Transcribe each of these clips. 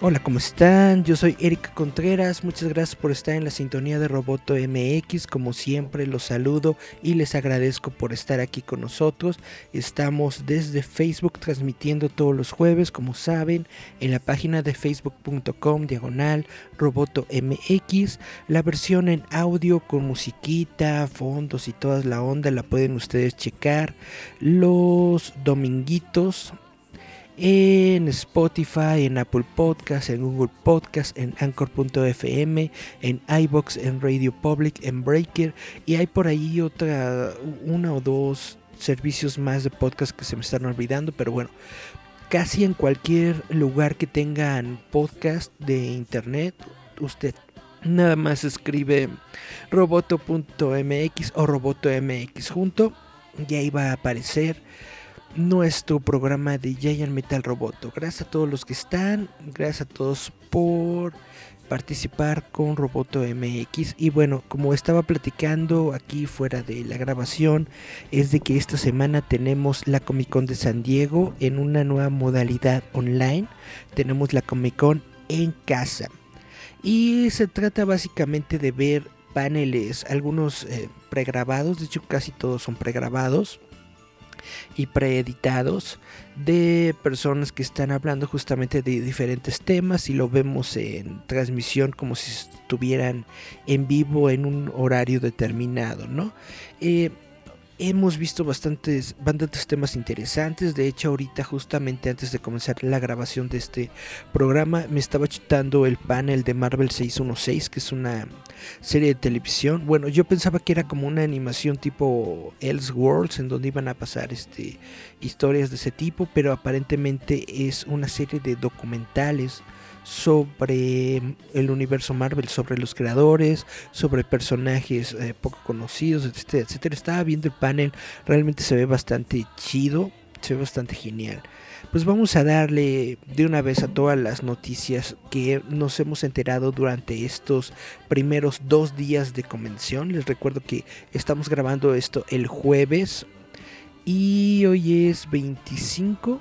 Hola, ¿cómo están? Yo soy Eric Contreras. Muchas gracias por estar en la sintonía de Roboto MX. Como siempre, los saludo y les agradezco por estar aquí con nosotros. Estamos desde Facebook transmitiendo todos los jueves, como saben, en la página de facebook.com diagonal Roboto MX. La versión en audio con musiquita, fondos y toda la onda la pueden ustedes checar los dominguitos en Spotify, en Apple Podcast, en Google Podcast, en Anchor.fm, en iBox, en Radio Public, en Breaker y hay por ahí otra, una o dos servicios más de podcast que se me están olvidando, pero bueno, casi en cualquier lugar que tengan podcast de internet, usted nada más escribe roboto.mx o roboto.mx junto y ahí va a aparecer nuestro programa de Giant Metal Roboto. Gracias a todos los que están, gracias a todos por participar con Roboto MX y bueno, como estaba platicando aquí fuera de la grabación, es de que esta semana tenemos la Comic Con de San Diego en una nueva modalidad online. Tenemos la Comic Con en casa. Y se trata básicamente de ver paneles, algunos eh, pregrabados, de hecho casi todos son pregrabados y preeditados de personas que están hablando justamente de diferentes temas y lo vemos en transmisión como si estuvieran en vivo en un horario determinado, ¿no? Eh, hemos visto bastantes, bastantes temas interesantes. De hecho, ahorita, justamente antes de comenzar la grabación de este programa, me estaba chutando el panel de Marvel 616, que es una serie de televisión. Bueno, yo pensaba que era como una animación tipo Elseworlds, en donde iban a pasar este, historias de ese tipo, pero aparentemente es una serie de documentales sobre el universo Marvel, sobre los creadores, sobre personajes eh, poco conocidos, etcétera, etcétera. Estaba viendo el panel, realmente se ve bastante chido, se ve bastante genial. Pues vamos a darle de una vez a todas las noticias que nos hemos enterado durante estos primeros dos días de convención. Les recuerdo que estamos grabando esto el jueves y hoy es 25.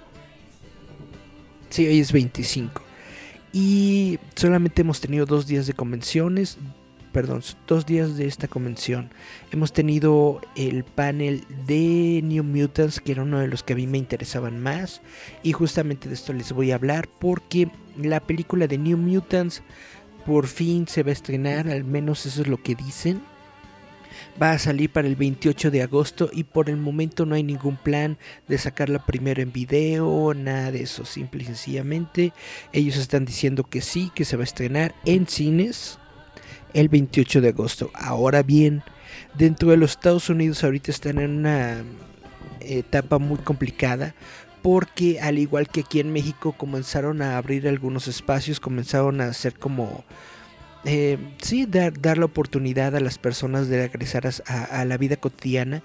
Sí, hoy es 25 y solamente hemos tenido dos días de convenciones, perdón, dos días de esta convención. Hemos tenido el panel de New Mutants, que era uno de los que a mí me interesaban más, y justamente de esto les voy a hablar porque la película de New Mutants por fin se va a estrenar, al menos eso es lo que dicen. Va a salir para el 28 de agosto y por el momento no hay ningún plan de sacarla primero en video, nada de eso. Simple y sencillamente ellos están diciendo que sí, que se va a estrenar en cines el 28 de agosto. Ahora bien, dentro de los Estados Unidos ahorita están en una etapa muy complicada porque al igual que aquí en México comenzaron a abrir algunos espacios, comenzaron a hacer como eh, sí, dar, dar, la oportunidad a las personas de regresar a, la vida cotidiana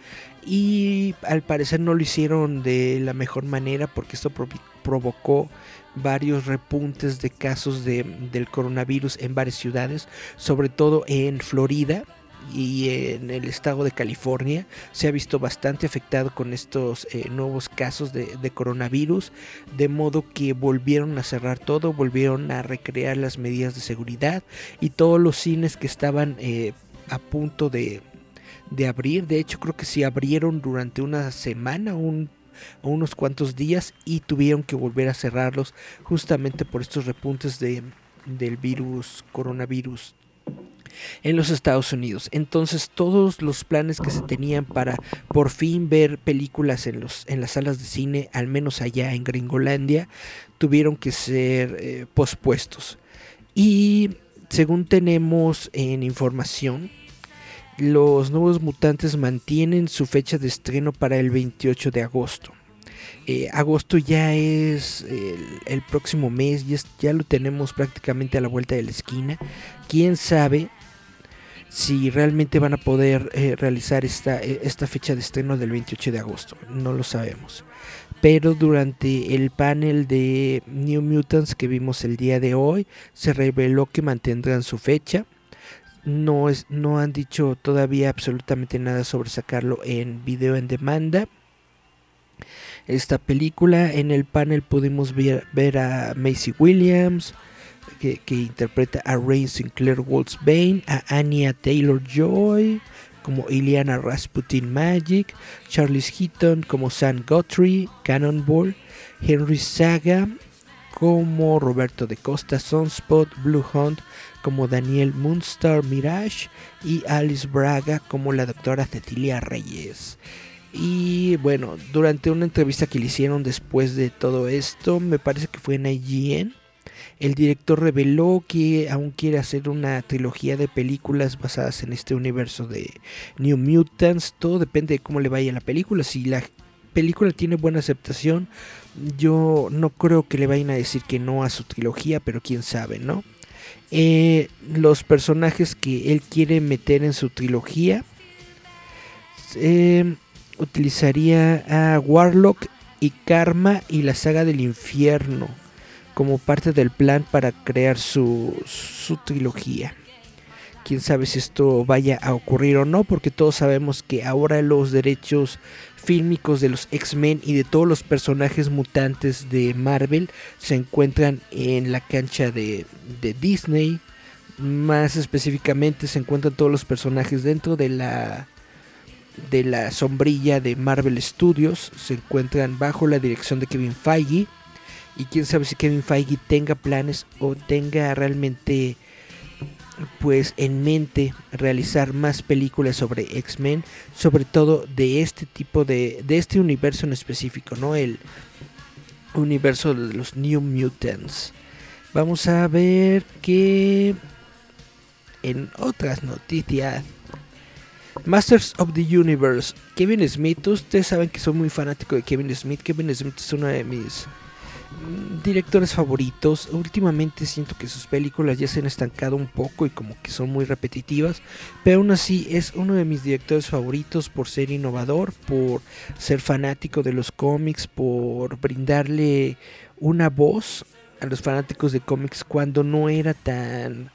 y al parecer no lo hicieron de la mejor manera porque esto pro provocó varios repuntes de casos de, del coronavirus en varias ciudades, sobre todo en Florida y en el estado de California se ha visto bastante afectado con estos eh, nuevos casos de, coronavirus, de modo que volvieron a cerrar todo, volvieron a recrear las medidas de seguridad y todos los cines que estaban eh, a punto de, de, abrir, de hecho creo que sí abrieron durante una semana, un unos cuantos días y tuvieron que volver a cerrarlos justamente por estos repuntes de, del virus coronavirus en los Estados Unidos. Entonces todos los planes que se tenían para por fin ver películas en, los, en las salas de cine, al menos allá en Gringolandia, tuvieron que ser eh, pospuestos. Y según tenemos en información, los nuevos mutantes mantienen su fecha de estreno para el 28 de agosto. Eh, agosto ya es el, próximo mes, ya, ya lo tenemos prácticamente a la vuelta de la esquina. Quién sabe si realmente van a poder eh, realizar esta, eh, esta fecha de estreno del 28 de agosto. No lo sabemos. Pero durante el panel de New Mutants que vimos el día de hoy, se reveló que mantendrán su fecha. No, es, no han dicho todavía absolutamente nada sobre sacarlo en video en demanda. Esta película en el panel pudimos ver, ver a Macy Williams, que, interpreta a Rain Sinclair Waltz Bane, a Anya Taylor Joy como Ileana Rasputin Magic, Charles Heaton como Sam Guthrie, Cannonball, Henry Saga como Roberto de Costa Sunspot, Blue Hunt como Daniel Moonstar Mirage y Alice Braga como la doctora Cecilia Reyes. Y bueno, durante una entrevista que le hicieron después de todo esto, me parece que fue en IGN, el director reveló que aún quiere hacer una trilogía de películas basadas en este universo de New Mutants. Todo depende de cómo le vaya la película. Si la película tiene buena aceptación, yo no creo que le vayan a decir que no a su trilogía, pero quién sabe, ¿no? Eh, los personajes que él quiere meter en su trilogía eh, utilizaría a Warlock y Karma y la saga del infierno como parte del plan para crear su, su trilogía. Quién sabe si esto vaya a ocurrir o no, porque todos sabemos que ahora los derechos fílmicos de los X-Men y de todos los personajes mutantes de Marvel se encuentran en la cancha de, de Disney. Más específicamente se encuentran todos los personajes dentro de la de la sombrilla de Marvel Studios. Se encuentran bajo la dirección de Kevin Feige. Y quién sabe si Kevin Feige tenga planes o tenga realmente pues en mente realizar más películas sobre X-Men, sobre todo de este tipo de de este universo en específico, ¿no? El universo de los New Mutants. Vamos a ver que en otras noticias Masters of the Universe, Kevin Smith, ustedes saben que soy muy fanático de Kevin Smith. Kevin Smith es uno de mis directores favoritos. Últimamente siento que sus películas ya se han estancado un poco y como que son muy repetitivas, pero aún así es uno de mis directores favoritos por ser innovador, por ser fanático de los cómics, por brindarle una voz a los fanáticos de cómics cuando no era tan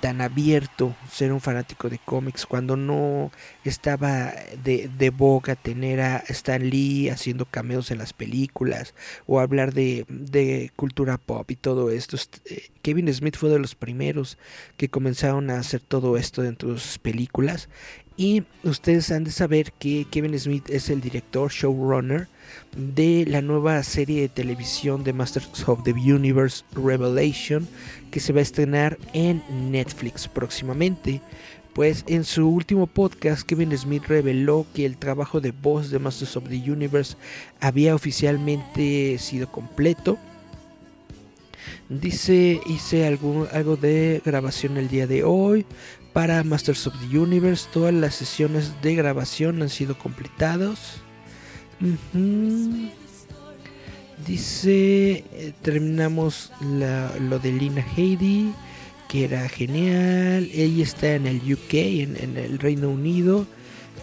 tan abierto ser un fanático de cómics cuando no estaba de, de boga tener a Stan Lee haciendo cameos en las películas o hablar de, de cultura pop y todo esto. Eh, Kevin Smith fue de los primeros que comenzaron a hacer todo esto dentro de sus películas y ustedes han de saber que Kevin Smith es el director, showrunner de la nueva serie de televisión de Masters of the Universe Revelation que se va a estrenar en Netflix próximamente. Pues en su último podcast Kevin Smith reveló que el trabajo de voz de Masters of the Universe había oficialmente sido completo. Dice, hice algo, de grabación el día de hoy para Masters of the Universe. Todas las sesiones de grabación han sido completadas. Dice, eh, terminamos lo de Lina Headey, que era genial. Ella está en el UK, en, en el Reino Unido,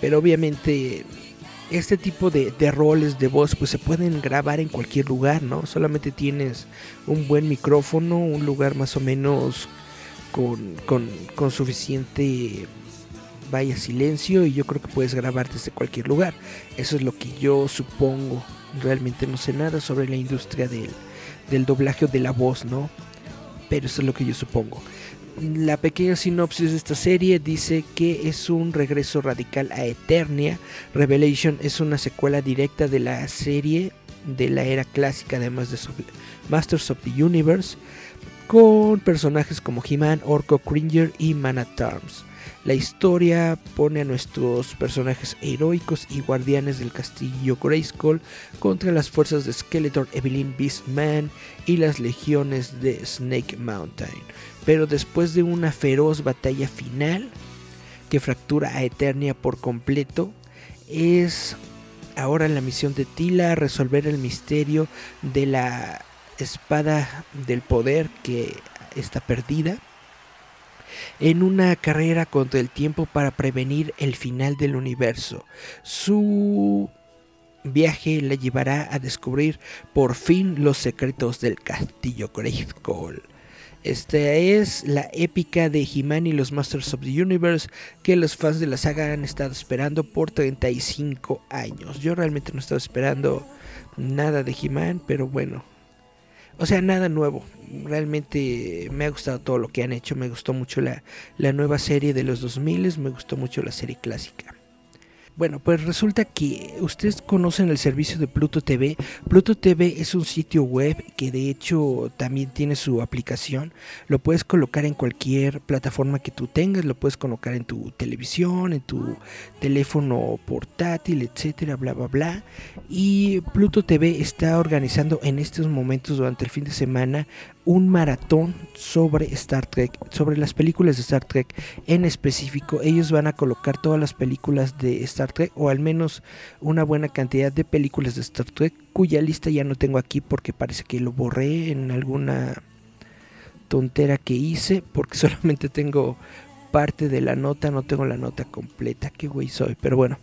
pero obviamente este tipo de, de roles de voz pues se pueden grabar en cualquier lugar, ¿no? Solamente tienes un buen micrófono, un lugar más o menos con, con, con suficiente vaya silencio y yo creo que puedes grabar desde cualquier lugar. Eso es lo que yo supongo. Realmente no sé nada sobre la industria del, del doblaje o de la voz, ¿no? Pero eso es lo que yo supongo. La pequeña sinopsis de esta serie dice que es un regreso radical a Eternia. Revelation es una secuela directa de la serie de la era clásica, además de Masters of the Universe, con personajes como He-Man, Orco, Cringer y Man at Arms. La historia pone a nuestros personajes heroicos y guardianes del castillo Grayskull contra las fuerzas de Skeletor, Evelyn Beastman y las legiones de Snake Mountain. Pero después de una feroz batalla final, que fractura a Eternia por completo. Es ahora la misión de Tila resolver el misterio de la espada del poder que está perdida en una carrera contra el tiempo para prevenir el final del universo. Su viaje la llevará a descubrir por fin los secretos del castillo Grayskull. Esta es la épica de He-Man y los Masters of the Universe que los fans de la saga han estado esperando por 35 años. Yo realmente no estaba esperando nada de He-Man, pero bueno. O sea, nada nuevo. Realmente me ha gustado todo lo que han hecho. Me gustó mucho la, la nueva serie de los 2000, me gustó mucho la serie clásica. Bueno, pues resulta que ustedes conocen el servicio de Pluto TV. Pluto TV es un sitio web que de hecho también tiene su aplicación. Lo puedes colocar en cualquier plataforma que tú tengas, lo puedes colocar en tu televisión, en tu teléfono portátil, etcétera, bla bla bla. Y Pluto TV está organizando en estos momentos durante el fin de semana un maratón sobre Star Trek, sobre las películas de Star Trek en específico. Ellos van a colocar todas las películas de Star Trek o al menos una buena cantidad de películas de Star Trek cuya lista ya no tengo aquí porque parece que lo borré en alguna tontera que hice porque solamente tengo parte de la nota, no tengo la nota completa. Qué güey soy, pero bueno.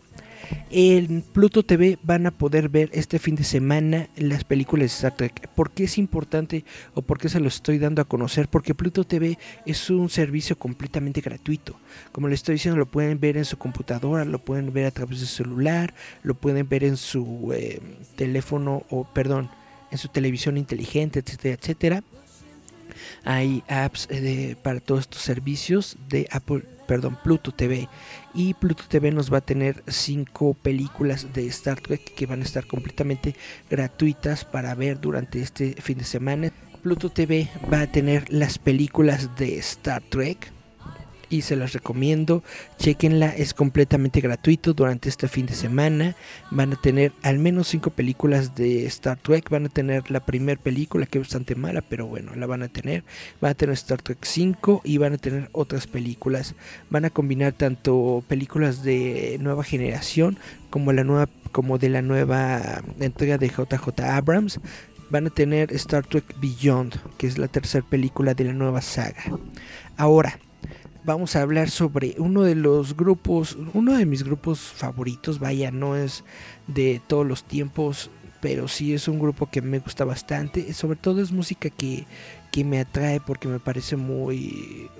En Pluto TV van a poder ver este fin de semana las películas de Star Trek. ¿Por qué es importante o por qué se lo estoy dando a conocer? Porque Pluto TV es un servicio completamente gratuito. Como les estoy diciendo, lo pueden ver en su computadora, lo pueden ver a través de su celular, lo pueden ver en su eh, teléfono o, perdón, en su televisión inteligente, etcétera, etcétera. Hay apps eh, para todos estos servicios de Apple, perdón, Pluto TV. Y Pluto TV nos va a tener cinco películas de Star Trek que van a estar completamente gratuitas para ver durante este fin de semana. Pluto TV va a tener las películas de Star Trek y se las recomiendo. Chequenla, es completamente gratuito durante este fin de semana. Van a tener al menos 5 películas de Star Trek. Van a tener la primera película que es bastante mala, pero bueno, la van a tener. Van a tener Star Trek 5 y van a tener otras películas. Van a combinar tanto películas de nueva generación como la nueva como de la nueva entrega de JJ Abrams van a tener Star Trek Beyond, que es la tercera película de la nueva saga. Ahora, vamos a hablar sobre uno de los grupos, uno de mis grupos favoritos, vaya, no es de todos los tiempos, pero sí es un grupo que me gusta bastante, sobre todo es música que, que me atrae porque me parece muy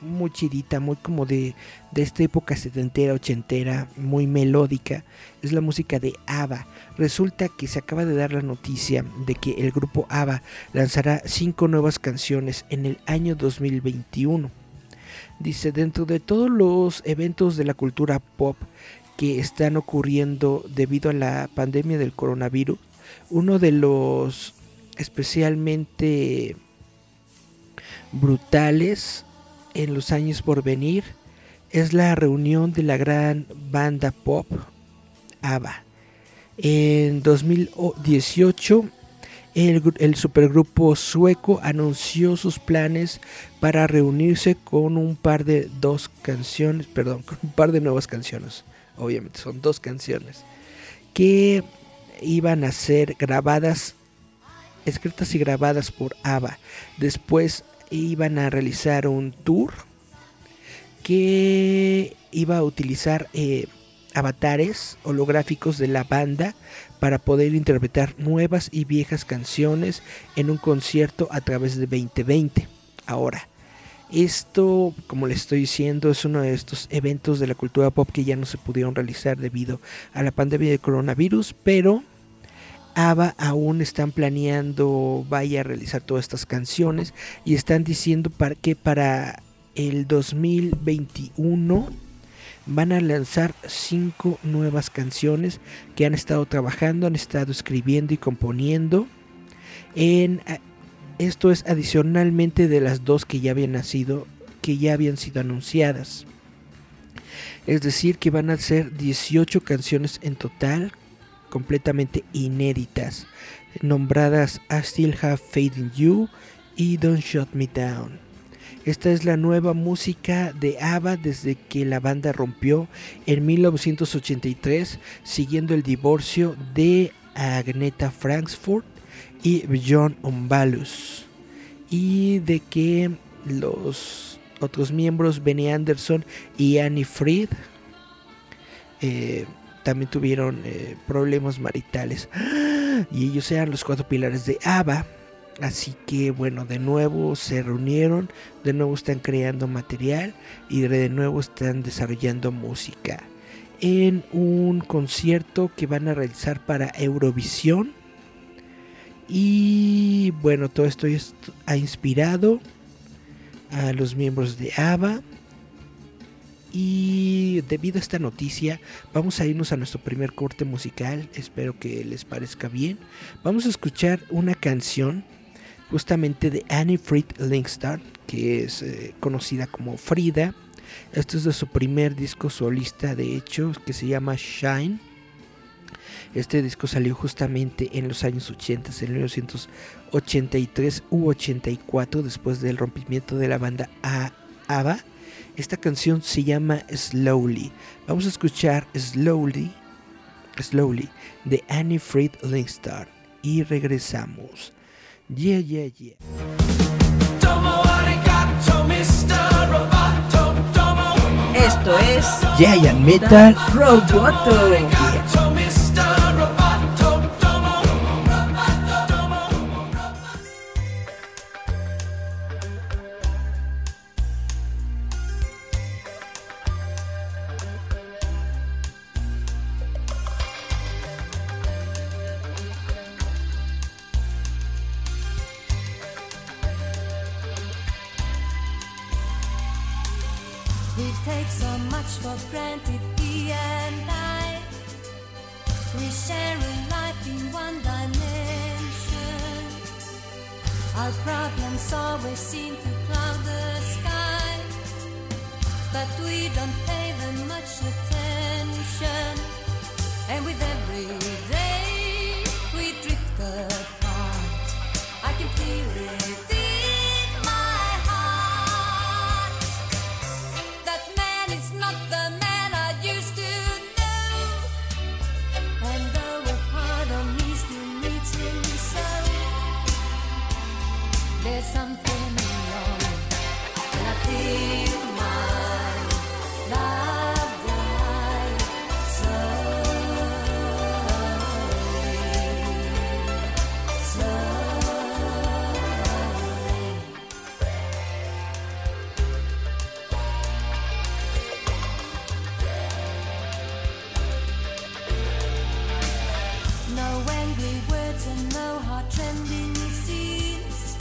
muy chidita, muy como de, de esta época setentera, ochentera, muy melódica, es la música de ABBA. Resulta que se acaba de dar la noticia de que el grupo ABBA lanzará cinco nuevas canciones en el año 2021 Dice, dentro de todos los eventos de la cultura pop que están ocurriendo debido a la pandemia del coronavirus, uno de los especialmente brutales en los años por venir es la reunión de la gran banda pop ABBA. En 2018 el, supergrupo sueco anunció sus planes para reunirse con un par de dos canciones, perdón, con un par de nuevas canciones. Obviamente son dos canciones que iban a ser grabadas, escritas y grabadas por ABBA. Después iban a realizar un tour que iba a utilizar eh, avatares holográficos de la banda para poder interpretar nuevas y viejas canciones en un concierto a través de 2020. Ahora, esto, como les estoy diciendo, es uno de estos eventos de la cultura pop que ya no se pudieron realizar debido a la pandemia de coronavirus, pero ABBA aún están planeando vaya a realizar todas estas canciones y están diciendo para que para el 2021 van a lanzar cinco nuevas canciones que han estado trabajando, han estado escribiendo y componiendo. En, esto es adicionalmente de las dos que ya habían nacido, que ya habían sido anunciadas. Es decir, que van a ser 18 canciones en total, completamente inéditas, nombradas I Still Have Faith in You y Don't Shut Me Down. Esta es la nueva música de ABBA desde que la banda rompió en 1983, siguiendo el divorcio de Agneta Frankfurt y John Ombalus. Y de que los otros miembros, Benny Anderson y Annie Fried, eh, también tuvieron eh, problemas maritales. Y ellos eran los cuatro pilares de ABBA. Así que bueno, de nuevo se reunieron, de nuevo están creando material y de nuevo están desarrollando música. En un concierto que van a realizar para Eurovisión. Y bueno, todo esto ha inspirado a los miembros de ABBA. Y debido a esta noticia, vamos a irnos a nuestro primer corte musical. Espero que les parezca bien. Vamos a escuchar una canción justamente de Annie Fried Linkstar, que es eh, conocida como Frida. Esto es de su primer disco solista, de hecho, que se llama Shine. Este disco salió justamente en los años 80, en 1983 u 84, después del rompimiento de la banda ABBA. Esta canción se llama Slowly. Vamos a escuchar Slowly, Slowly de Annie Fried Linkstar y regresamos. Yeah, yeah, yeah. Esto es Giant Metal Roboto. Trending it seems.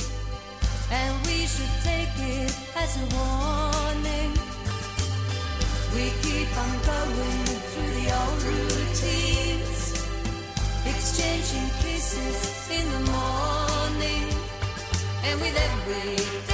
And we should take it as a warning. We keep on going through the old routines, exchanging kisses in the morning. And with every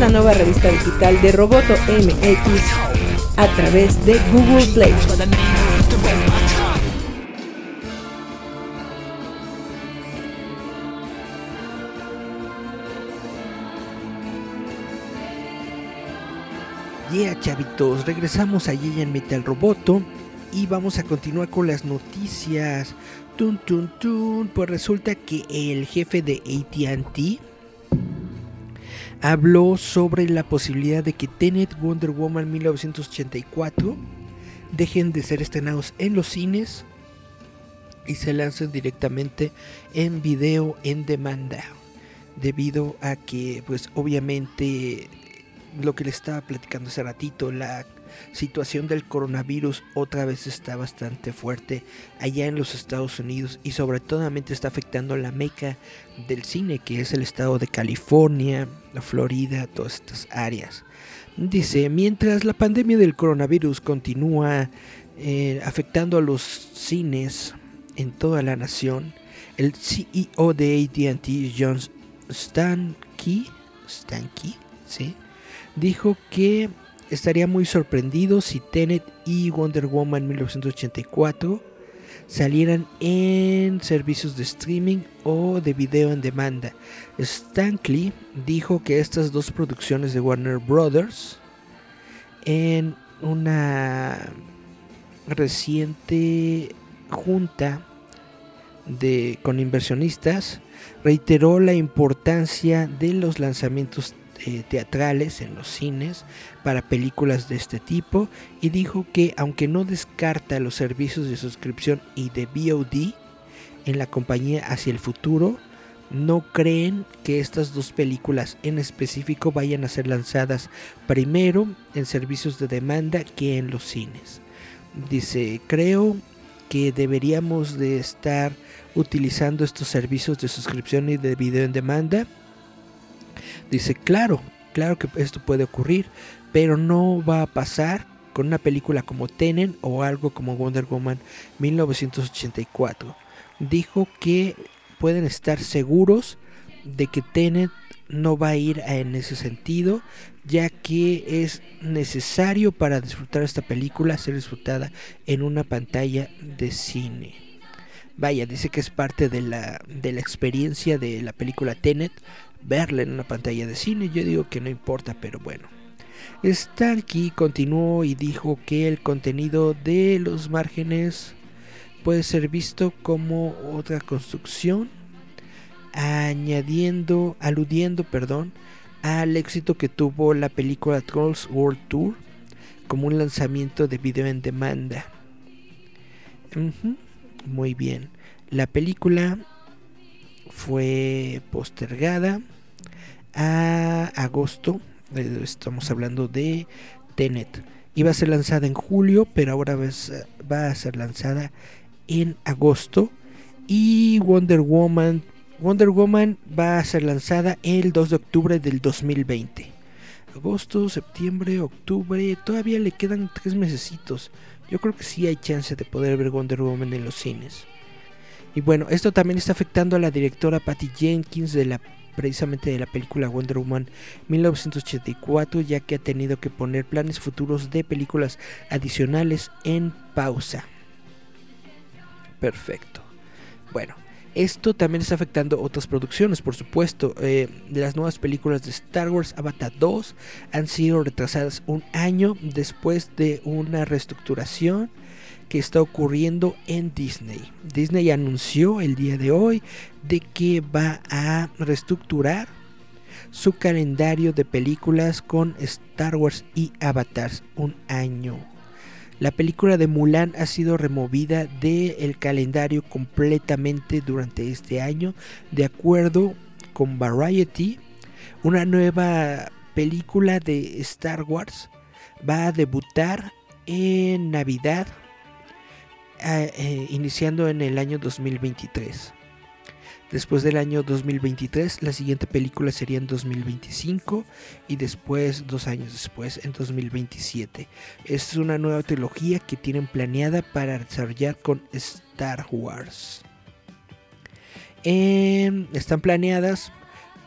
la nueva revista digital de Roboto MX a través de Google Play. Yeah, chavitos, regresamos allí en Metal Roboto y vamos a continuar con las noticias. Tun, tun, tun. Pues resulta que el jefe de ATT habló sobre la posibilidad de que Tenet Wonder Woman 1984 dejen de ser estrenados en los cines y se lancen directamente en video en demanda debido a que pues obviamente lo que le estaba platicando hace ratito la situación del coronavirus otra vez está bastante fuerte allá en los Estados Unidos y sobre todo está afectando la meca del cine que es el estado de California, la Florida, todas estas áreas. Dice, mientras la pandemia del coronavirus continúa eh, afectando a los cines en toda la nación, el CEO de AT&T, John Stankey, Stankey, ¿sí? dijo que estaría muy sorprendido si Tenet y Wonder Woman 1984 salieran en servicios de streaming o de video en demanda. Stanley dijo que estas dos producciones de Warner Brothers en una reciente junta de, con inversionistas reiteró la importancia de los lanzamientos eh, teatrales en los cines para películas de este tipo y dijo que aunque no descarta los servicios de suscripción y de VOD en la compañía hacia el futuro, no creen que estas dos películas en específico vayan a ser lanzadas primero en servicios de demanda que en los cines. Dice, creo que deberíamos de estar utilizando estos servicios de suscripción y de video en demanda. Dice, claro, claro que esto puede ocurrir, pero no va a pasar con una película como Tenet o algo como Wonder Woman 1984. Dijo que pueden estar seguros de que Tenet no va a ir en ese sentido, ya que es necesario para disfrutar esta película ser disfrutada en una pantalla de cine. Vaya, dice que es parte de la, de la experiencia de la película Tenet verla en una pantalla de cine. Yo digo que no importa, pero bueno. Starkey continuó y dijo que el contenido de los márgenes puede ser visto como otra construcción, añadiendo, aludiendo, perdón, al éxito que tuvo la película Trolls World Tour como un lanzamiento de video en demanda. Muy bien. La película fue postergada a agosto. Estamos hablando de Tenet. Iba a ser lanzada en julio, pero ahora va a ser- va a ser lanzada en agosto. Y Wonder Woman, Wonder Woman va a ser lanzada el 2 de octubre del 2020. Agosto, septiembre, octubre, todavía le quedan tres mesecitos. Yo creo que sí hay chance de poder ver Wonder Woman en los cines. Y bueno, esto también está afectando a la directora Patty Jenkins de la precisamente de la película Wonder Woman 1984, ya que ha tenido que poner planes futuros de películas adicionales en pausa. Perfecto. Bueno, esto también está afectando otras producciones, por supuesto. Eh, las nuevas películas de Star Wars Avatar 2 han sido retrasadas un año después de una reestructuración que está ocurriendo en Disney. Disney anunció el día de hoy de que va a reestructurar su calendario de películas con Star Wars y Avatar un año. La película de Mulan ha sido removida del calendario completamente durante este año, de acuerdo con Variety. Una nueva película de Star Wars va a debutar en Navidad, eh, eh, iniciando en el año 2023. Después del año 2023, la siguiente película sería en 2025 y después, dos años después, en 2027. Es una nueva trilogía que tienen planeada para desarrollar con Star Wars. Em, están planeadas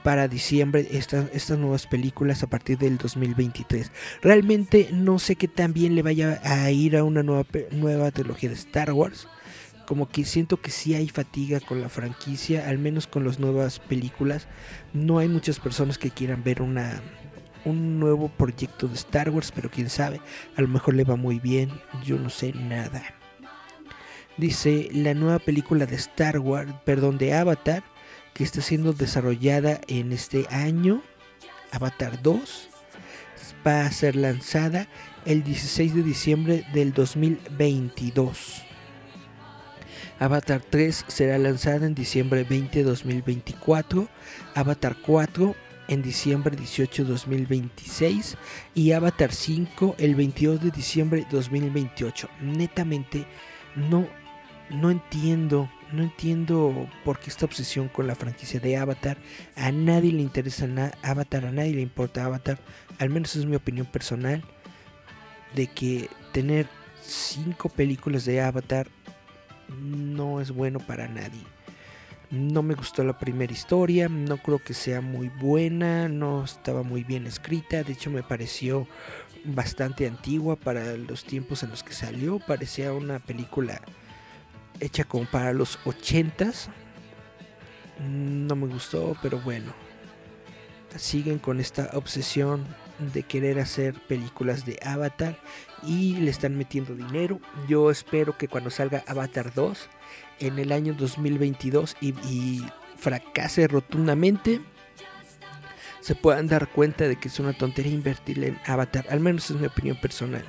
para diciembre estas nuevas películas a partir del 2023. Realmente no sé qué tan bien le vaya a ir a una nueva, nueva trilogía de Star Wars como que siento que sí hay fatiga con la franquicia, al menos con las nuevas películas. No hay muchas personas que quieran ver una un nuevo proyecto de Star Wars, pero quién sabe, a lo mejor le va muy bien, yo no sé nada. Dice la nueva película de Star Wars, perdón, de Avatar, que está siendo desarrollada en este año, Avatar 2, va a ser lanzada el 16 de diciembre del 2022. Avatar 3 será lanzada en diciembre 20 de 2024, Avatar 4 en diciembre 18 de 2026 y Avatar 5 el 22 de diciembre de 2028. Netamente no no entiendo, no entiendo por qué esta obsesión con la franquicia de Avatar. A nadie le interesa Avatar, a nadie le importa Avatar, al menos es mi opinión personal de que tener cinco películas de Avatar no es bueno para nadie. No me gustó la primera historia, no creo que sea muy buena, no estaba muy bien escrita, de hecho me pareció bastante antigua para los tiempos en los que salió, parecía una película hecha como para los ochentas. No me gustó, pero bueno. Siguen con esta obsesión de querer hacer películas de Avatar y le están metiendo dinero. Yo espero que cuando salga Avatar 2 en el año 2022 y, fracase rotundamente, se puedan dar cuenta de que es una tontería invertirle en Avatar, al menos es mi opinión personal.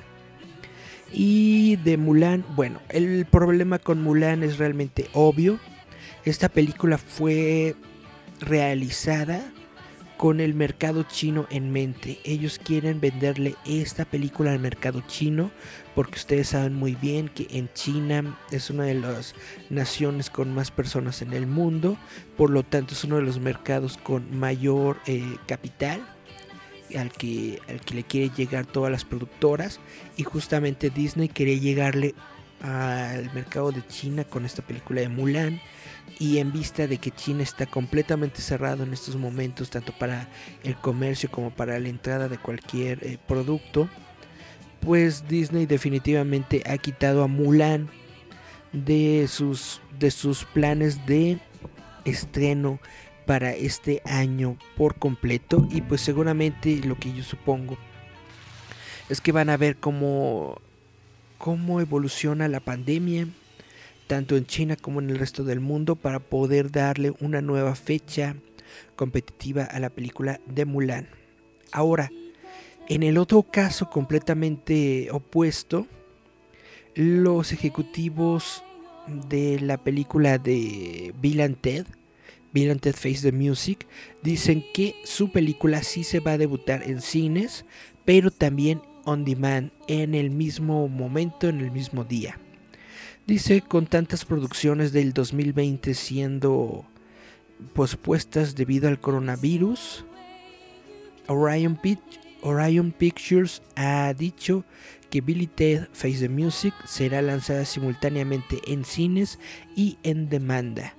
Y de Mulan, bueno, el problema con Mulan es realmente obvio. Esta película fue realizada con el mercado chino en mente. Ellos quieren venderle esta película al mercado chino porque ustedes saben muy bien que en China es una de las naciones con más personas en el mundo, por lo tanto es uno de los mercados con mayor eh, capital al que, al que le quiere llegar todas las productoras y justamente Disney quería llegarle al mercado de China con esta película de Mulan y en vista de que China está completamente cerrado en estos momentos, tanto para el comercio como para la entrada de cualquier eh, producto, pues Disney definitivamente ha quitado a Mulan de sus, de sus planes de estreno para este año por completo y pues seguramente lo que yo supongo es que van a ver cómo, cómo evoluciona la pandemia tanto en China como en el resto del mundo, para poder darle una nueva fecha competitiva a la película de Mulan. Ahora, en el otro caso completamente opuesto, los ejecutivos de la película de Bill Ted, Bill Face the Music, dicen que su película sí se va a debutar en cines, pero también on demand en el mismo momento, en el mismo día. Dice, con tantas producciones del 2020 siendo pospuestas debido al coronavirus, Orion, Orion Pictures ha dicho que Billy Ted Face the Music será lanzada simultáneamente en cines y en demanda.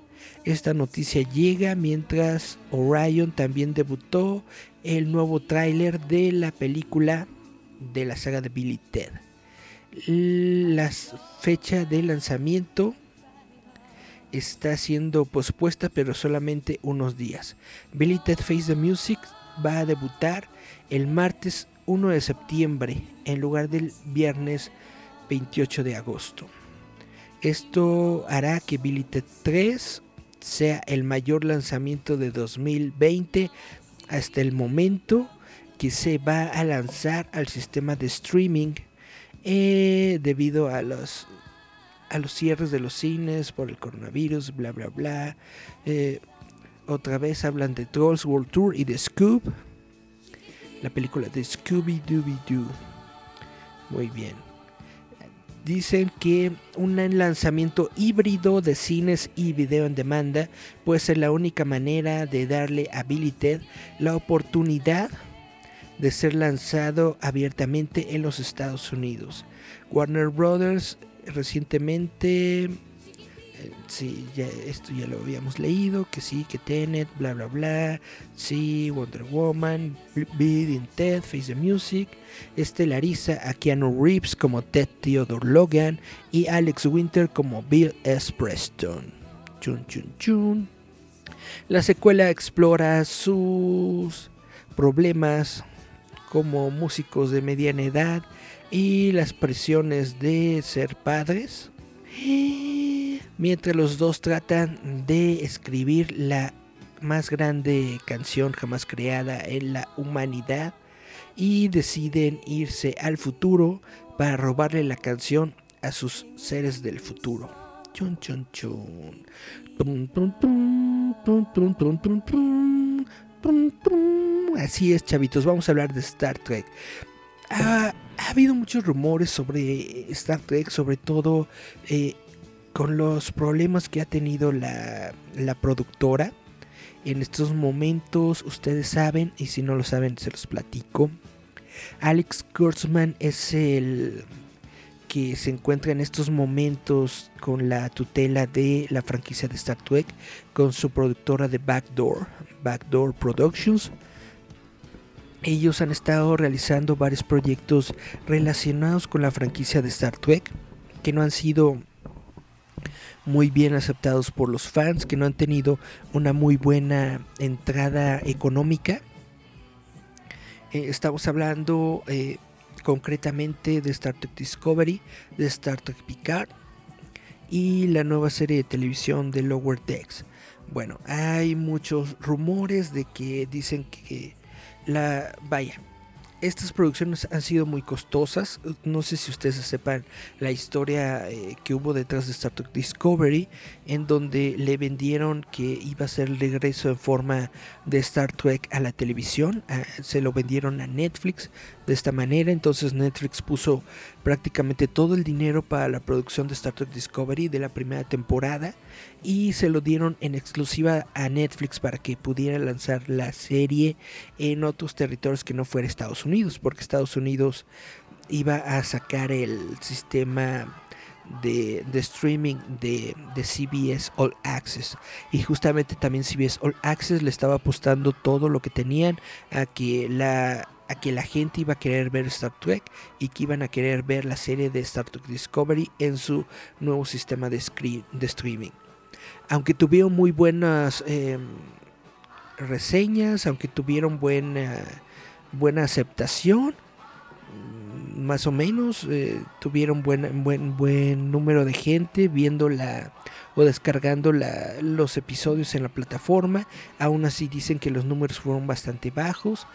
Esta noticia llega mientras Orion también debutó el nuevo tráiler de la película de la saga de Billy Ted la fecha de lanzamiento está siendo pospuesta pero solamente unos días. Billy Ted Face the Music va a debutar el martes 1 de septiembre en lugar del viernes 28 de agosto. Esto hará que Billy Ted 3 sea el mayor lanzamiento de 2020 hasta el momento que se va a lanzar al sistema de streaming eh, debido a los a los cierres de los cines por el coronavirus, bla bla bla. Eh, otra vez hablan de Trolls World Tour y de Scoob, la película de Scooby Dooby Doo. Muy bien. Dicen que un lanzamiento híbrido de cines y video en demanda puede ser la única manera de darle a Billy Ted la oportunidad de ser lanzado abiertamente en los Estados Unidos. Warner Brothers recientemente, sí, ya, esto ya lo habíamos leído, que sí, que Tenet, bla bla bla, sí, Wonder Woman, Bidding Ted, Face the Music, estelariza a Keanu Reeves como Ted Theodore Logan y Alex Winter como Bill S. Preston. Chun chun chun. La secuela explora sus problemas como músicos de mediana edad y las presiones de ser padres. Mientras los dos tratan de escribir la más grande canción jamás creada en la humanidad y deciden irse al futuro para robarle la canción a sus seres del futuro. Chun chun chun. Así es, chavitos, vamos a hablar de Star Trek. Ha, ha habido muchos rumores sobre Star Trek, sobre todo eh, con los problemas que ha tenido la, la productora. En estos momentos, ustedes saben, y si no lo saben, se los platico. Alex Kurtzman es el que se encuentra en estos momentos con la tutela de la franquicia de Star Trek, con su productora de Backdoor, Backdoor Productions. Ellos han estado realizando varios proyectos relacionados con la franquicia de Star Trek que no han sido muy bien aceptados por los fans, que no han tenido una muy buena entrada económica. Eh, estamos hablando eh, concretamente de Star Trek Discovery, de Star Trek Picard y la nueva serie de televisión de Lower Decks. Bueno, hay muchos rumores de que dicen que la vaya estas producciones han sido muy costosas. No sé si ustedes sepan la historia eh, que hubo detrás de Star Trek Discovery, en donde le vendieron que iba a ser el regreso en forma de Star Trek a la televisión. Ah, se lo vendieron a Netflix de esta manera. Entonces Netflix puso prácticamente todo el dinero para la producción de Star Trek Discovery de la primera temporada y se lo dieron en exclusiva a Netflix para que pudiera lanzar la serie en otros territorios que no fuera Estados Unidos, porque Estados Unidos iba a sacar el sistema de, streaming de, de, CBS All Access. Y justamente también CBS All Access le estaba apostando todo lo que tenían a que la a que la gente iba a querer ver Star Trek y que iban a querer ver la serie de Star Trek Discovery en su nuevo sistema de, de streaming. Aunque tuvieron muy buenas em, reseñas, aunque tuvieron buena, buena aceptación, mm, más o menos, eh, tuvieron buen, buen, buen número de gente viendo la o descargando los episodios en la plataforma. Aún así dicen que los números fueron bastante bajos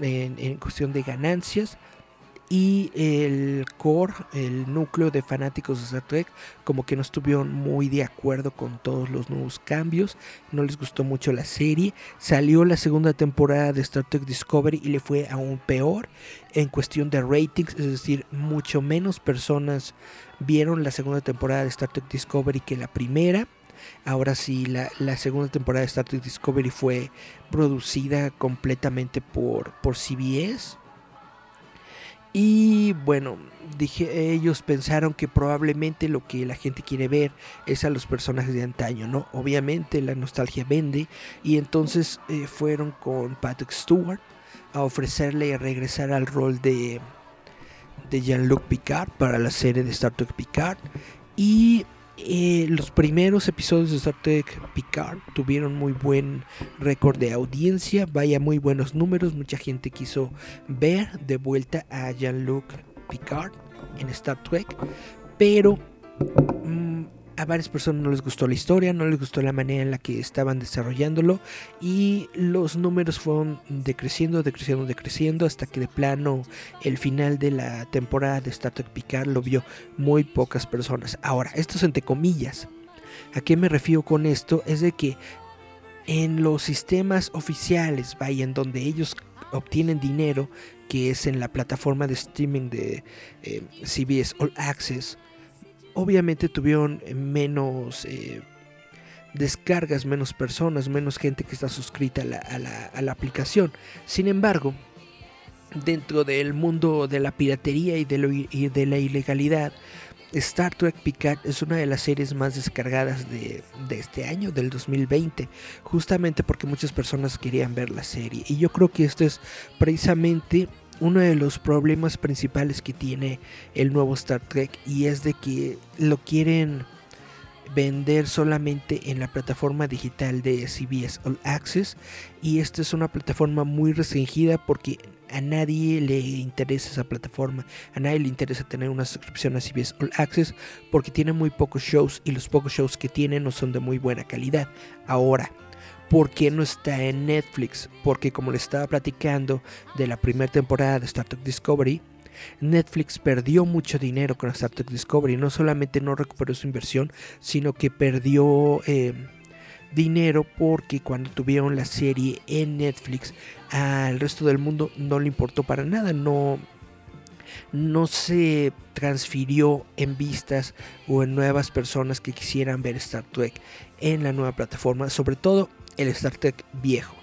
en, cuestión de ganancias y el core, el núcleo de fanáticos de Star Trek, como que no estuvieron muy de acuerdo con todos los nuevos cambios, no les gustó mucho la serie. Salió la segunda temporada de Star Trek Discovery y le fue aún peor en cuestión de ratings, es decir, mucho menos personas vieron la segunda temporada de Star Trek Discovery que la primera. Ahora sí, la, segunda temporada de Star Trek Discovery fue producida completamente por, por CBS. Y bueno, dije, ellos pensaron que probablemente lo que la gente quiere ver es a los personajes de antaño, ¿no? Obviamente la nostalgia vende y entonces eh, fueron con Patrick Stewart a ofrecerle regresar al rol de, de Jean-Luc Picard para la serie de Star Trek Picard. Y Eh, los primeros episodios de Star Trek Picard tuvieron muy buen récord de audiencia, vaya muy buenos números, mucha gente quiso ver de vuelta a Jean-Luc Picard en Star Trek, pero mm, a varias personas no les gustó la historia, no les gustó la manera en la que estaban desarrollándolo y los números fueron decreciendo, decreciendo, decreciendo hasta que de plano el final de la temporada de Star Trek Picard lo vio muy pocas personas. Ahora, esto es entre comillas. ¿A qué me refiero con esto? Es de que en los sistemas oficiales, vaya, en donde ellos obtienen dinero, que es en la plataforma de streaming de eh, CBS All Access, obviamente tuvieron menos eh, descargas, menos personas, menos gente que está suscrita a la, aplicación. Sin embargo, dentro del mundo de la piratería y de, de, la ilegalidad, Star Trek Picard es una de las series más descargadas de, de, este año, del 2020, justamente porque muchas personas querían ver la serie. Y yo creo que esto es precisamente uno de los problemas principales que tiene el nuevo Star Trek y es de que lo quieren vender solamente en la plataforma digital de CBS All Access y esta es una plataforma muy restringida porque a nadie le interesa esa plataforma, a nadie le interesa tener una suscripción a CBS All Access porque tiene muy pocos shows y los pocos shows que tiene no son de muy buena calidad. Ahora, ¿Por qué no está en Netflix? Porque como le estaba platicando de la primera temporada de Star Trek Discovery, Netflix perdió mucho dinero con Star Trek Discovery. No solamente no recuperó su inversión, sino que perdió eh, dinero porque cuando tuvieron la serie en Netflix al resto del mundo no le importó para nada. No, no se transfirió en vistas o en nuevas personas que quisieran ver Star Trek en la nueva plataforma. Sobre todo el Star Trek viejo.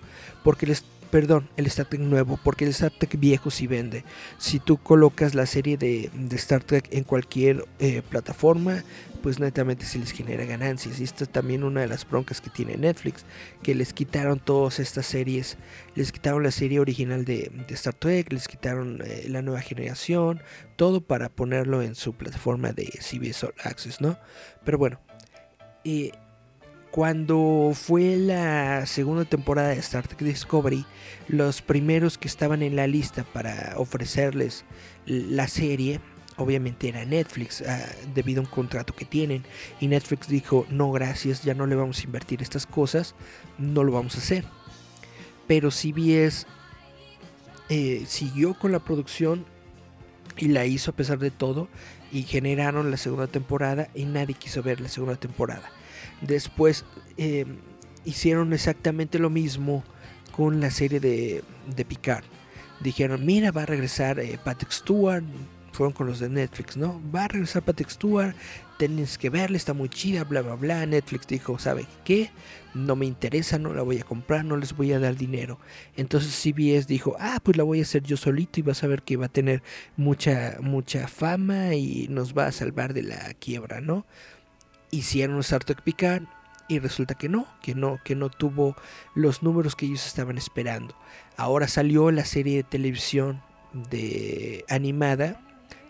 Porque el, perdón, el Star Trek nuevo, porque el Star Trek viejo sí vende. Si tú colocas la serie de, Star Trek en cualquier eh, plataforma, pues netamente se les genera ganancias. Y esta es también una de las broncas que tiene Netflix, que les quitaron todas estas series, les quitaron la serie original de, Star Trek, les quitaron eh, la nueva generación, todo para ponerlo en su plataforma de CBS All Access, ¿no? Pero bueno, eh, cuando fue la segunda temporada de Star Trek Discovery, los primeros que estaban en la lista para ofrecerles la serie, obviamente era Netflix, ah, debido a un contrato que tienen. Y Netflix dijo, no gracias, ya no le vamos a invertir estas cosas, no lo vamos a hacer. Pero CBS eh, siguió con la producción y la hizo a pesar de todo y generaron la segunda temporada y nadie quiso ver la segunda temporada. Después eh, hicieron exactamente lo mismo con la serie de, de Picard. Dijeron, mira, va a regresar eh, Patrick Stewart. Fueron con los de Netflix, ¿no? Va a regresar Patrick Stewart. Tienes que verla, está muy chida, bla, bla, bla. Netflix dijo, ¿sabe qué? No me interesa, no la voy a comprar, no les voy a dar dinero. Entonces CBS dijo, ah, pues la voy a hacer yo solito y vas a ver que va a tener mucha, mucha fama y nos va a salvar de la quiebra, ¿no? Hicieron Star Trek Picard y resulta que no, que no, que no tuvo los números que ellos estaban esperando. Ahora salió la serie de televisión de animada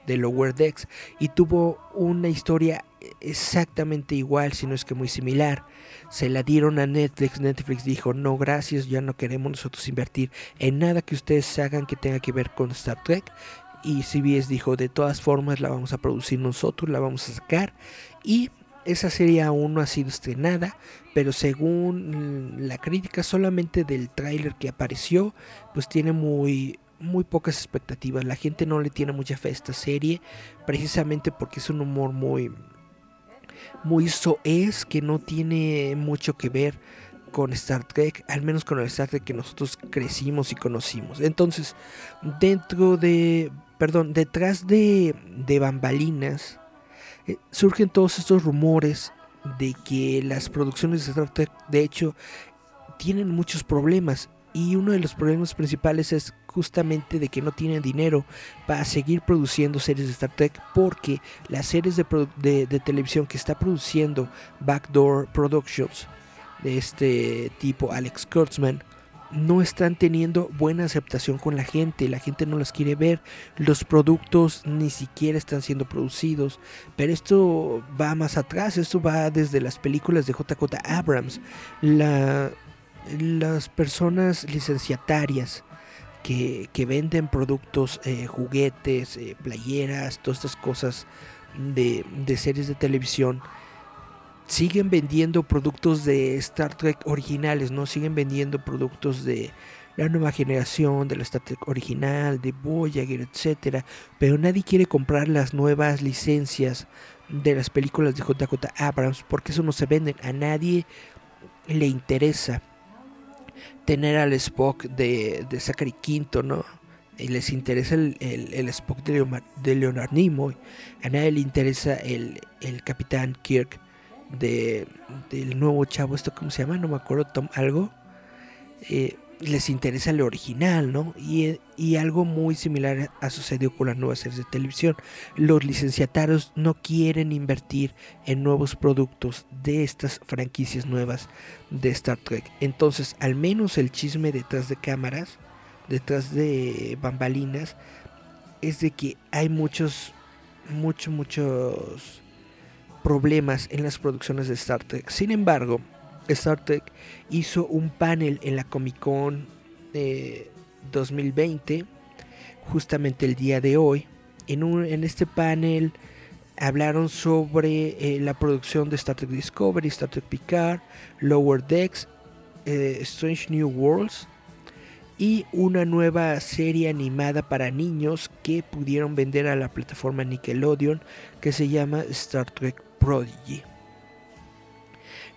de Lower Decks y tuvo una historia exactamente igual, si no es que muy similar. Se la dieron a Netflix, Netflix dijo, "No, gracias, ya no queremos nosotros invertir en nada que ustedes hagan que tenga que ver con Star Trek." Y CBS dijo, "De todas formas la vamos a producir nosotros, la vamos a sacar." Y esa serie aún no ha sido estrenada, pero según la crítica solamente del tráiler que apareció, pues tiene muy muy pocas expectativas. La gente no le tiene mucha fe a esta serie, precisamente porque es un humor muy muy soez que no tiene mucho que ver con Star Trek, al menos con el Star Trek que nosotros crecimos y conocimos. Entonces, dentro de, perdón, detrás de, de bambalinas, eh, surgen todos estos rumores de que las producciones de Star Trek de hecho tienen muchos problemas. Y uno de los problemas principales es justamente de que no tienen dinero para seguir produciendo series de Star Trek porque las series de, de televisión que está produciendo Backdoor Productions de este tipo Alex Kurtzman no están teniendo buena aceptación con la gente, la gente no las quiere ver, los productos ni siquiera están siendo producidos, pero esto va más atrás, esto va desde las películas de JJ Abrams, la, las personas licenciatarias que, que venden productos, eh, juguetes, eh, playeras, todas estas cosas de, de series de televisión, siguen vendiendo productos de Star Trek originales, ¿no? Siguen vendiendo productos de la nueva generación, de la Star Trek original, de Voyager, etcétera, pero nadie quiere comprar las nuevas licencias de las películas de JJ Abrams porque eso no se venden, a nadie le interesa tener al Spock de, de Zachary Quinto, ¿no? Y les interesa el, el, Spock de, Leonard, de Leonard Nimoy, a nadie le interesa el, el Capitán Kirk de, del nuevo chavo, esto cómo se llama, no me acuerdo, Tom algo, eh, les interesa el original, ¿no? Y, y, algo muy similar ha sucedido con las nuevas series de televisión. Los licenciatarios no quieren invertir en nuevos productos de estas franquicias nuevas de Star Trek. Entonces, al menos el chisme detrás de cámaras, detrás de bambalinas, es de que hay muchos, muchos, muchos problemas en las producciones de Star Trek. Sin embargo, Star Trek hizo un panel en la Comic Con eh, 2020, justamente el día de hoy. En, un, en este panel hablaron sobre eh, la producción de Star Trek Discovery, Star Trek Picard, Lower Decks, eh, Strange New Worlds y una nueva serie animada para niños que pudieron vender a la plataforma Nickelodeon que se llama Star Trek Prodigy.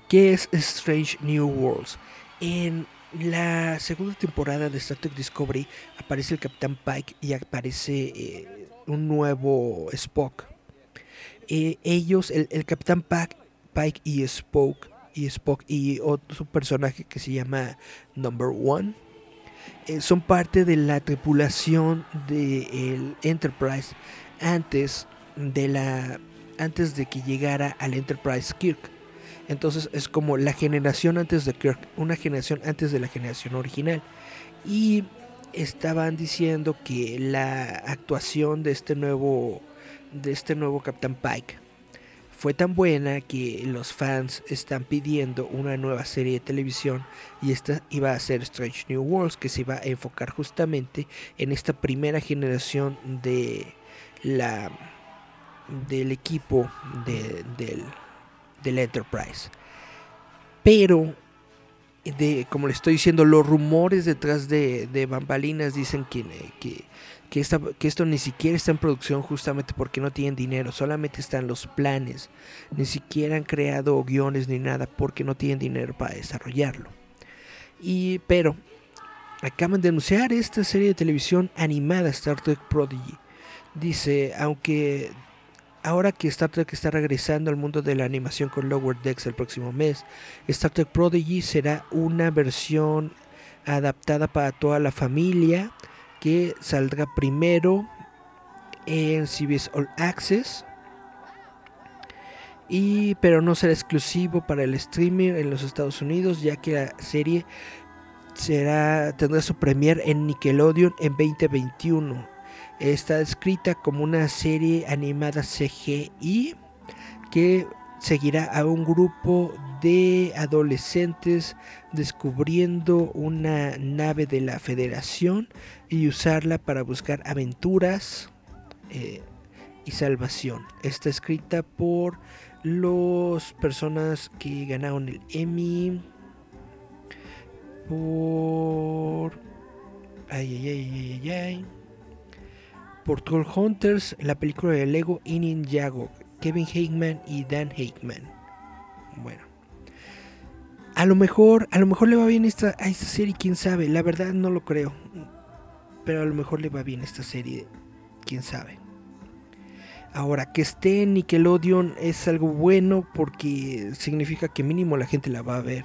¿Qué es Strange New Worlds? En la segunda temporada de Star Trek Discovery aparece el Capitán Pike y aparece eh, un nuevo Spock. Eh, ellos, el, Capitán Pike, Pike y Spock, y Spock y otro personaje que se llama Number One, eh, son parte de la tripulación del de Enterprise antes de la antes de que llegara al Enterprise Kirk. Entonces es como la generación antes de Kirk, una generación antes de la generación original. Y estaban diciendo que la actuación de este nuevo de este nuevo Captain Pike fue tan buena que los fans están pidiendo una nueva serie de televisión y esta iba a ser Strange New Worlds que se iba a enfocar justamente en esta primera generación de la del equipo de, del, Enterprise. Pero, de, como le estoy diciendo, los rumores detrás de, de bambalinas dicen que, que, que, esta, que, esto ni siquiera está en producción justamente porque no tienen dinero, solamente están los planes, ni siquiera han creado guiones ni nada porque no tienen dinero para desarrollarlo. Y, pero, acaban de anunciar esta serie de televisión animada Star Trek Prodigy. Dice, aunque ahora que Star Trek está regresando al mundo de la animación con Lower Decks el próximo mes, Star Trek Prodigy será una versión adaptada para toda la familia que saldrá primero en CBS All Access. Y pero no será exclusivo para el streamer en los Estados Unidos ya que la serie será tendrá su premier en Nickelodeon en 2021 está escrita como una serie animada CGI que seguirá a un grupo de adolescentes descubriendo una nave de la Federación y usarla para buscar aventuras eh, y salvación. Está escrita por las personas que ganaron el Emmy por ay ay ay ay ay por Troll Hunters, la película de Lego y Ninjago, Kevin Hickman y Dan Hickman. Bueno. A lo mejor, a lo mejor le va bien esta, a esta serie, quién sabe. La verdad no lo creo. Pero a lo mejor le va bien esta serie, quién sabe. Ahora, que esté en Nickelodeon es algo bueno porque significa que mínimo la gente la va a ver.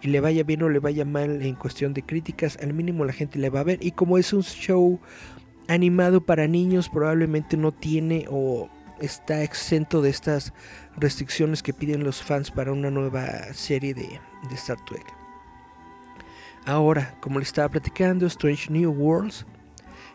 Y le vaya bien o le vaya mal en cuestión de críticas, al mínimo la gente la va a ver. Y como es un show animado para niños probablemente no tiene o está exento de estas restricciones que piden los fans para una nueva serie de, Star Trek. Ahora, como le estaba platicando, Strange New Worlds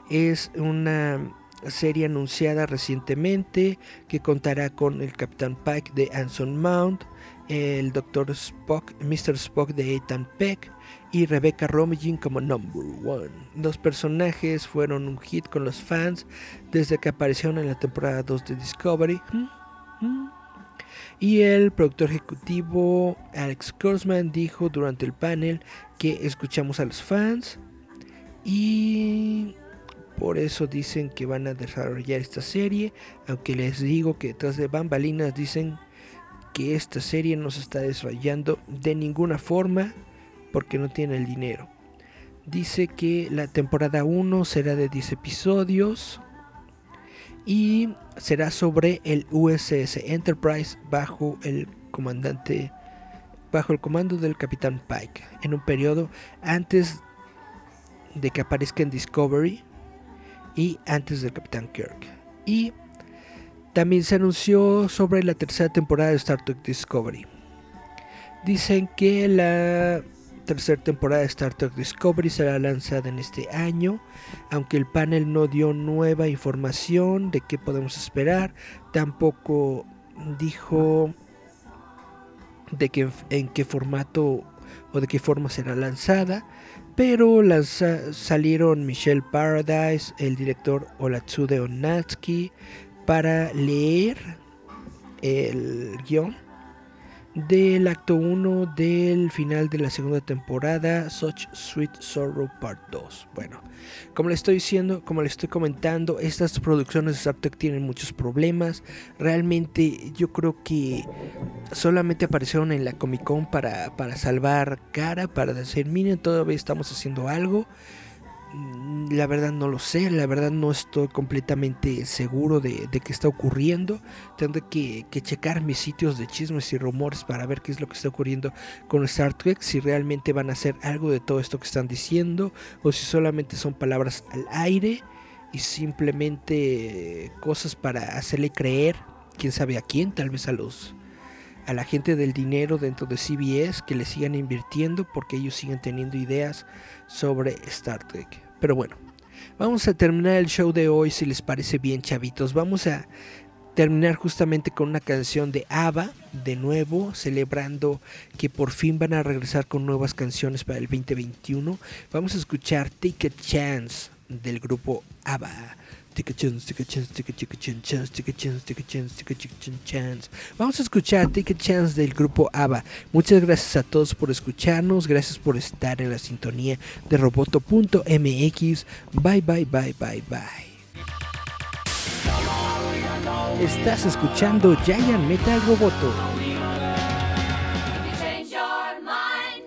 es una serie anunciada recientemente que contará con el Capitán Pike de Anson Mount, el Dr. Spock, Mr. Spock de Ethan Peck y Rebecca Romijn como Number One. Los personajes fueron un hit con los fans desde que aparecieron en la temporada 2 de Discovery. Y el productor ejecutivo Alex Kurzman dijo durante el panel que escuchamos a los fans y por eso dicen que van a desarrollar esta serie, aunque les digo que detrás de bambalinas dicen que esta serie no se está desarrollando de ninguna forma porque no tiene el dinero. Dice que la temporada 1 será de 10 episodios y será sobre el USS Enterprise bajo el comandante bajo el comando del capitán Pike en un periodo antes de que aparezca en Discovery y antes del capitán Kirk. Y también se anunció sobre la tercera temporada de Star Trek Discovery. Dicen que la tercera temporada de Star Trek Discovery será lanzada en este año, aunque el panel no dio nueva información de qué podemos esperar, tampoco dijo de qué, en qué formato o de qué forma será lanzada, pero salieron Michelle Paradise, el director Olatsude Onatsuki, para leer el guion del acto 1 del final de la segunda temporada, Such Sweet Sorrow Part 2. Bueno, como le estoy diciendo, como le estoy comentando, estas producciones de Trek tienen muchos problemas. Realmente yo creo que solamente aparecieron en la Comic Con para, para salvar cara, para decir, miren, todavía estamos haciendo algo. Mm, la verdad no lo sé, la verdad no estoy completamente seguro de, de qué está ocurriendo. Tendré que, que, checar mis sitios de chismes y rumores para ver qué es lo que está ocurriendo con Star Trek, si realmente van a hacer algo de todo esto que están diciendo o si solamente son palabras al aire y simplemente cosas para hacerle creer, quién sabe a quién, tal vez a los a la gente del dinero dentro de CBS que le sigan invirtiendo porque ellos siguen teniendo ideas sobre Star Trek. Pero bueno, vamos a terminar el show de hoy si les parece bien, chavitos. Vamos a terminar justamente con una canción de ABBA, de nuevo, celebrando que por fin van a regresar con nuevas canciones para el 2021. Vamos a escuchar Take a Chance del grupo ABBA. Vamos a escuchar Take a Chance del grupo ABBA. Muchas gracias a todos por escucharnos, gracias por estar en la sintonía de roboto.mx. Bye, bye, bye, bye, bye. Estás escuchando Giant Metal Roboto.